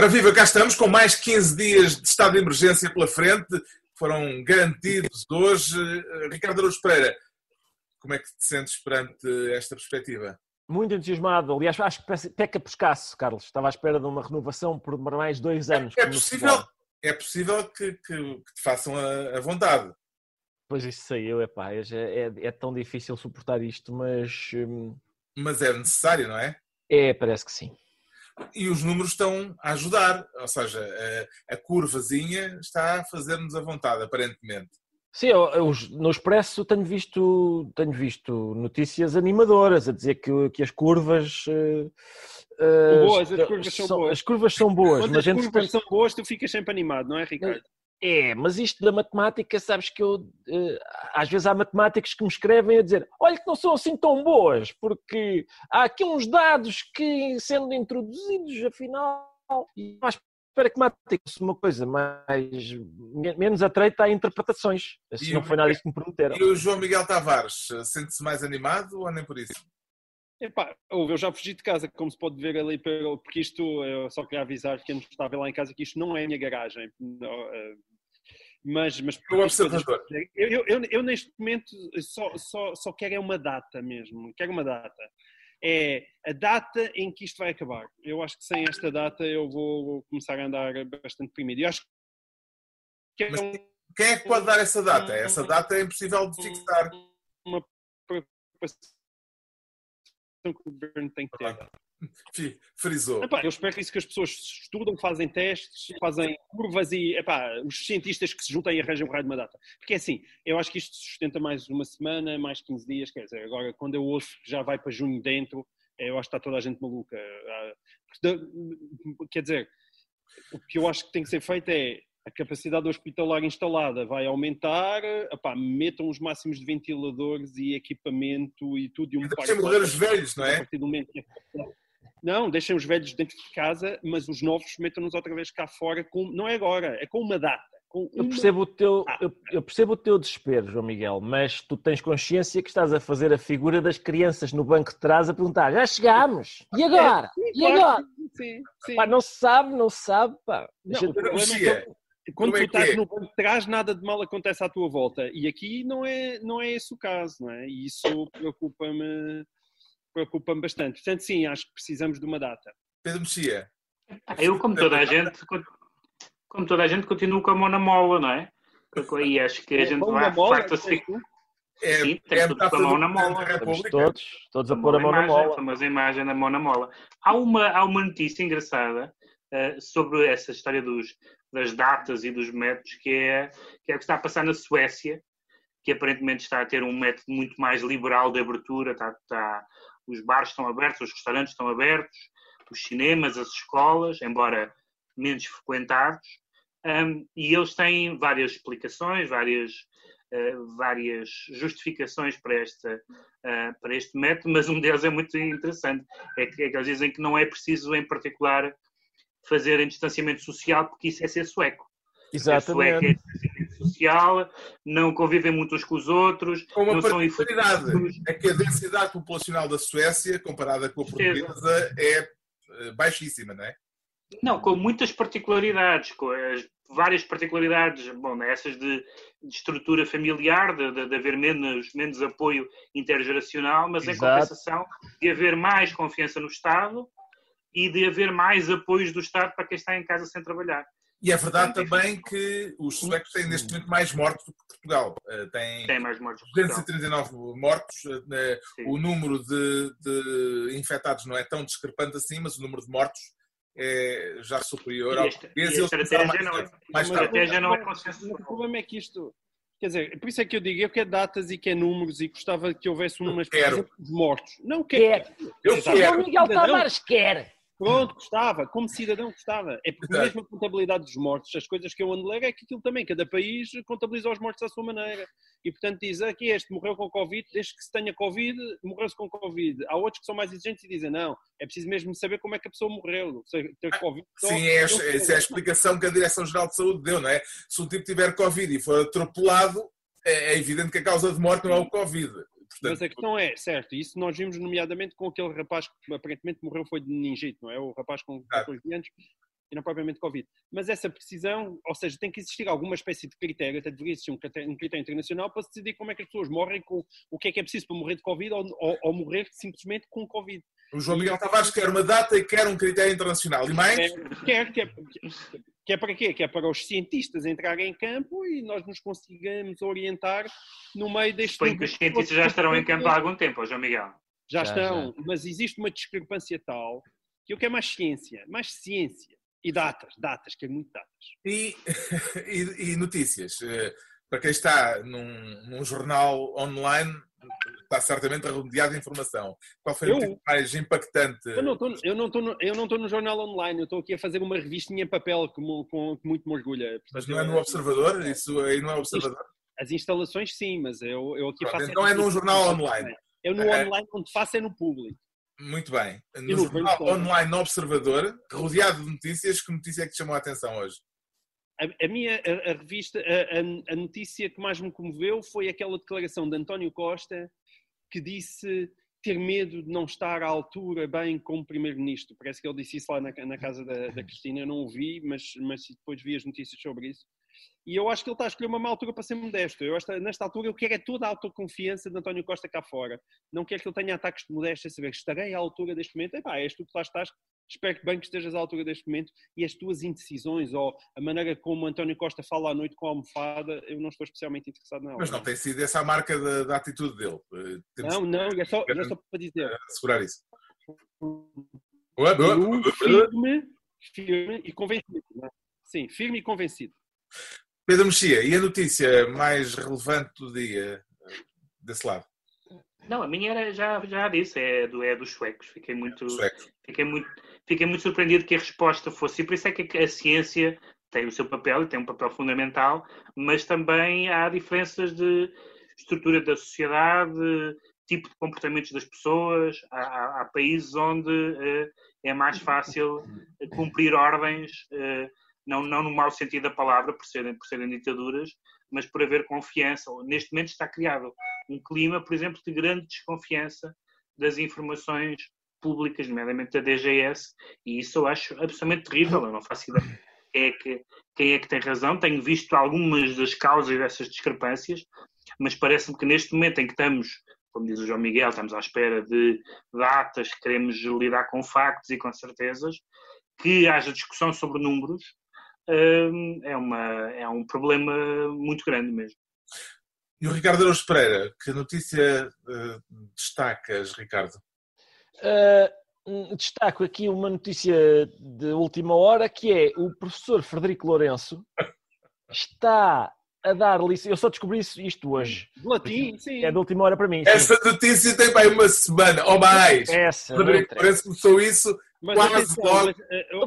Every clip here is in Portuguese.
Ora viva, cá estamos com mais 15 dias de estado de emergência pela frente, foram garantidos hoje. Ricardo Araújo Pereira, como é que te sentes perante esta perspectiva? Muito entusiasmado. Aliás, acho que peca por escasso, Carlos. Estava à espera de uma renovação por mais dois anos. É, é possível, é possível que, que, que, te façam a, a, vontade. Pois isso saiu, epá, é, é, é tão difícil suportar isto, mas... Hum... Mas é necessário, não é? É, parece que sim e os números estão a ajudar, ou seja, a, a curvazinha está a fazer-nos a vontade, aparentemente. Sim, eu, eu, no Expresso tenho visto, tenho visto notícias animadoras a dizer que, que as curvas. Uh, boas, as curvas são, são, boas. As curvas são boas, Quando mas as curvas são boas, tu ficas sempre animado, não é, Ricardo? É, mas isto da matemática, sabes que eu. Eh, às vezes há matemáticos que me escrevem a dizer: olha, que não são assim tão boas, porque há aqui uns dados que, sendo introduzidos, afinal. E mais espera que matemática fosse uma coisa mais. menos atreita a interpretações. Se não foi nada disso que me perguntaram. E o João Miguel Tavares, sente-se mais animado ou nem por isso? Epá, eu já fugi de casa, como se pode ver ali, porque isto, eu só queria avisar quem estava lá em casa que isto não é a minha garagem. Mas, mas o observador. Eu, eu, eu, eu, neste momento só, só, só quero é uma data mesmo, quero uma data. É a data em que isto vai acabar. Eu acho que sem esta data eu vou começar a andar bastante deprimido. Eu acho que é um... quem é que pode dar essa data? Essa data é impossível de fixar. Uma preocupação que o governo tem que ter. Frisou. Epá, eu espero que isso que as pessoas estudam, fazem testes, fazem curvas e epá, os cientistas que se juntam e arranjam o raio de uma data. Porque é assim, eu acho que isto sustenta mais uma semana, mais 15 dias, quer dizer, agora quando eu ouço que já vai para junho dentro, eu acho que está toda a gente maluca. Ah, quer dizer, o que eu acho que tem que ser feito é a capacidade hospitalar instalada vai aumentar, epá, metam os máximos de ventiladores e equipamento e tudo. E um e morrer os velhos, não é? A partir do momento que... Não, deixem os velhos dentro de casa, mas os novos metam-nos outra vez cá fora, com, não é agora, é com uma data. Com eu, percebo o teu, eu, eu, percebo o teu desespero, João Miguel, mas tu tens consciência que estás a fazer a figura das crianças no banco de trás a perguntar: já chegámos? E agora? É, sim, e agora? Sim, sim. Pá, não se sabe, não se sabe. Pá. Não, o problema é que quando é tu estás é? no banco de trás, nada de mal acontece à tua volta. E aqui não é, não é esse o caso, não é? E isso preocupa-me preocupa-me bastante. Portanto, sim, acho que precisamos de uma data. Pedro Mexia. Eu, como toda a gente, como toda a gente, continuo com a mão na mola, não é? E acho que a gente vai, de facto, assim. É, Sim, tem é tudo com a mão na mola. Todos, todos a pôr a mão imagem, na mola. Famosa imagem da mão na mola. Há uma, há uma notícia engraçada uh, sobre essa história dos, das datas e dos métodos, que é, que é o que está a passar na Suécia, que aparentemente está a ter um método muito mais liberal de abertura, está, está, os bares estão abertos, os restaurantes estão abertos, os cinemas, as escolas, embora menos frequentados, um, e eles têm várias explicações, várias, uh, várias justificações para, esta, uh, para este método, mas um deles é muito interessante, é que, é que eles dizem que não é preciso, em particular, fazer em distanciamento social, porque isso é ser sueco. Exatamente. É social, não convivem muito uns com os outros. Com uma particularidade, é que a densidade populacional da Suécia, comparada com a portuguesa, é eh, baixíssima, não é? Não, com muitas particularidades, com as várias particularidades, bom, né, essas de, de estrutura familiar, de, de, de, haver menos, menos apoio intergeracional, mas Exato. em compensação de haver mais confiança no Estado e de haver mais apoios do Estado para quem está em casa sem trabalhar. E é verdade também que os suecos têm neste momento mais mortos do que Portugal. Eh, tem, tem mais mortos 239 mortos. Eh, o número de, de, infectados não é tão discrepante assim, mas o número de mortos é já superior ao português. E a estratégia mais, não é, mais estratégia não é consensual. O problema é que isto... Quer dizer, por isso é que eu digo, eu quero datas e quero números e gostava que houvesse por exemplo, de mortos. Não quero. Eu quero. O Miguel Tavares quer. Pronto, gostava, como cidadão gostava. É porque mesmo a contabilidade dos mortos, as coisas que eu ando ler é que aquilo também, cada país contabiliza os mortos à sua maneira. E portanto diz, aqui este morreu com Covid, desde que se tenha Covid, morreu-se com Covid. Há outros que são mais exigentes e dizem, não, é preciso mesmo saber como é que a pessoa morreu. Ter COVID, Sim, é, essa é a explicação que a Direção-Geral de Saúde deu, não é? Se um tipo tiver Covid e for atropelado, é, é evidente que a causa de morte não é o Covid. Portanto, Mas a questão é, certo, isso nós vimos nomeadamente com aquele rapaz que aparentemente morreu foi de meningite, não é? O rapaz com 14 anos. e não propriamente Covid. Mas essa precisão, ou seja, tem que existir alguma espécie de critério, até deveria existir um critério, um critério internacional para se decidir como é que as pessoas morrem, com o que é que é preciso para morrer de Covid ou, ou, ou morrer simplesmente com Covid. O João Miguel Tavares quer uma data e quer um critério internacional. E mais? É, quer, quer, que é para quê? Que é para os cientistas entrarem em campo e nós nos consigamos orientar no meio deste. Suponho que os cientistas já estarão em campo há algum tempo, João Miguel. Já, já estão, já. mas existe uma discrepância tal que eu quero mais ciência, mais ciência. E datas, datas, que é muito datas. E, e, e notícias. Eh, para quem está num, num jornal online, está certamente rodeado de informação. Qual foi eu, o tipo mais impactante? Eu não estou no, eu não no jornal online, eu estou aqui a fazer uma revistinha em papel que, com, que muito me orgulha. Mas não é no Observador? Isso aí não é Observador? As instalações sim, mas eu, eu aqui faço... Então é num jornal online? Eu no é. online onde faço é no público. Muito bem. No jornal online no Observador, rodeado de notícias, que notícia é que te chamou a atenção hoje? A, a minha a, a revista, a, a, notícia que mais me comoveu foi aquela declaração de António Costa que disse ter medo de não estar à altura bem como primeiro-ministro. Parece que ele disse isso lá na, na casa da, da, Cristina, eu não o vi, mas, mas depois vi as notícias sobre isso. E eu acho que ele está a escolher uma má altura para ser modesto. Eu, esta, nesta altura, eu quero é toda a autoconfiança de António Costa cá fora. Não quero que ele tenha ataques de modéstia, saber estarei à altura deste momento. Epá, és tu que lá estás, espero que bem que estejas à altura deste momento e as tuas indecisões ou a maneira como António Costa fala à noite com a almofada, eu não estou especialmente interessado nela. Mas não tem sido essa a marca da, da atitude dele. Eh, temos não, não, é só, é só para dizer. Assegurar isso. Firme, firme e convencido. É? Sim, firme e convencido. Pedro Mexia, e a notícia mais relevante do dia eh, desse lado? Não, a minha era, já, já disse, é, do, é dos suecos. Fiquei muito, fiquei, muito, fiquei muito surpreendido que a resposta fosse. E por isso é que a ciência tem o seu papel e tem um papel fundamental, mas também há diferenças de estrutura da sociedade, tipo de comportamentos das pessoas. Há, há países onde uh, é mais fácil cumprir ordens, uh, não, não no mau sentido da palavra, por serem, por serem ditaduras, mas por haver confiança. Neste momento está criado um clima, por exemplo, de grande desconfiança das informações públicas, nomeadamente da DGS, e isso eu acho absolutamente terrível. Eu não faço ideia quem é que, quem é que tem razão. Tenho visto algumas das causas dessas discrepâncias, mas parece-me que neste momento em que estamos, como diz o João Miguel, estamos à espera de datas, queremos lidar com factos e com certezas, que haja discussão sobre números, hum, é, uma, é um problema muito grande mesmo. E o Ricardo Araújo Pereira, que notícia uh, destacas, Ricardo? Uh, destaco aqui uma notícia de última hora, que é o professor Frederico Lourenço está a dar licença. Eu só descobri isso, isto hoje. De latim, sim. É de última hora para mim. Essa sim. notícia tem bem uma semana ou mais. Essa, Frederico Lourenço começou isso mas Quase atenção. Mas, uh,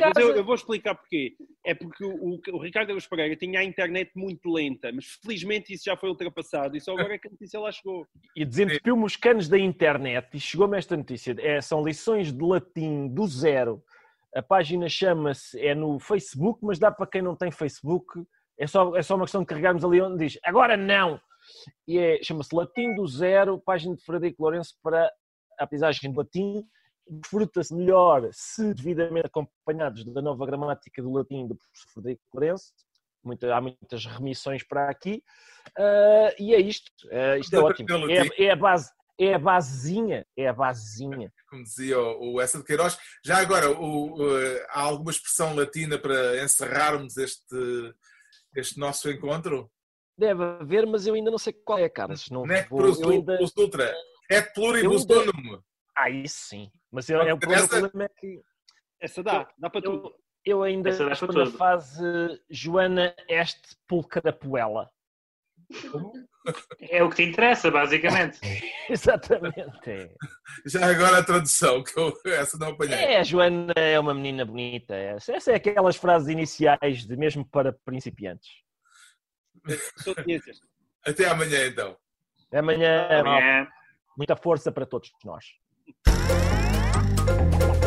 mas eu, eu, vou explicar porquê. É porque o, o, Ricardo Araújo Pereira tinha a internet muito lenta, mas felizmente isso já foi ultrapassado e só agora é que a notícia lá chegou. E desentupiu-me os canos da internet e chegou-me esta notícia. É, são lições de latim do zero. A página chama-se, é no Facebook, mas dá para quem não tem Facebook. É só, é só uma questão de carregarmos ali onde diz agora não! E é, chama-se Latim do Zero, página de Frederico Lourenço para a aprendizagem de latim desfruta-se melhor se devidamente acompanhados da nova gramática do latim do professor Frederico Lourenço. Muita, há muitas remissões para aqui. Uh, e é isto. Uh, isto é ótimo. É, é, a base. É a basezinha, é a basezinha. Como dizia o, o Essa de Queiroz. Já agora, o, o, há alguma expressão latina para encerrarmos este, este nosso encontro? Deve haver, mas eu ainda não sei qual é, Carlos. Não Nec vou, ainda... ultra. Et pluribus donum. Aí sim. Mas é, é, o problema é que. Essa dá, dá para tudo. Eu ainda estou na fase Joana Este Pulcarapuela. É o que te interessa, basicamente. Exatamente. Já agora a tradução, que eu essa não apanhei. É, a Joana é uma menina bonita. Essa é aquelas frases iniciais de mesmo para principiantes. Até amanhã, então. Amanhã, amanhã. Muita força para todos nós. Thank you.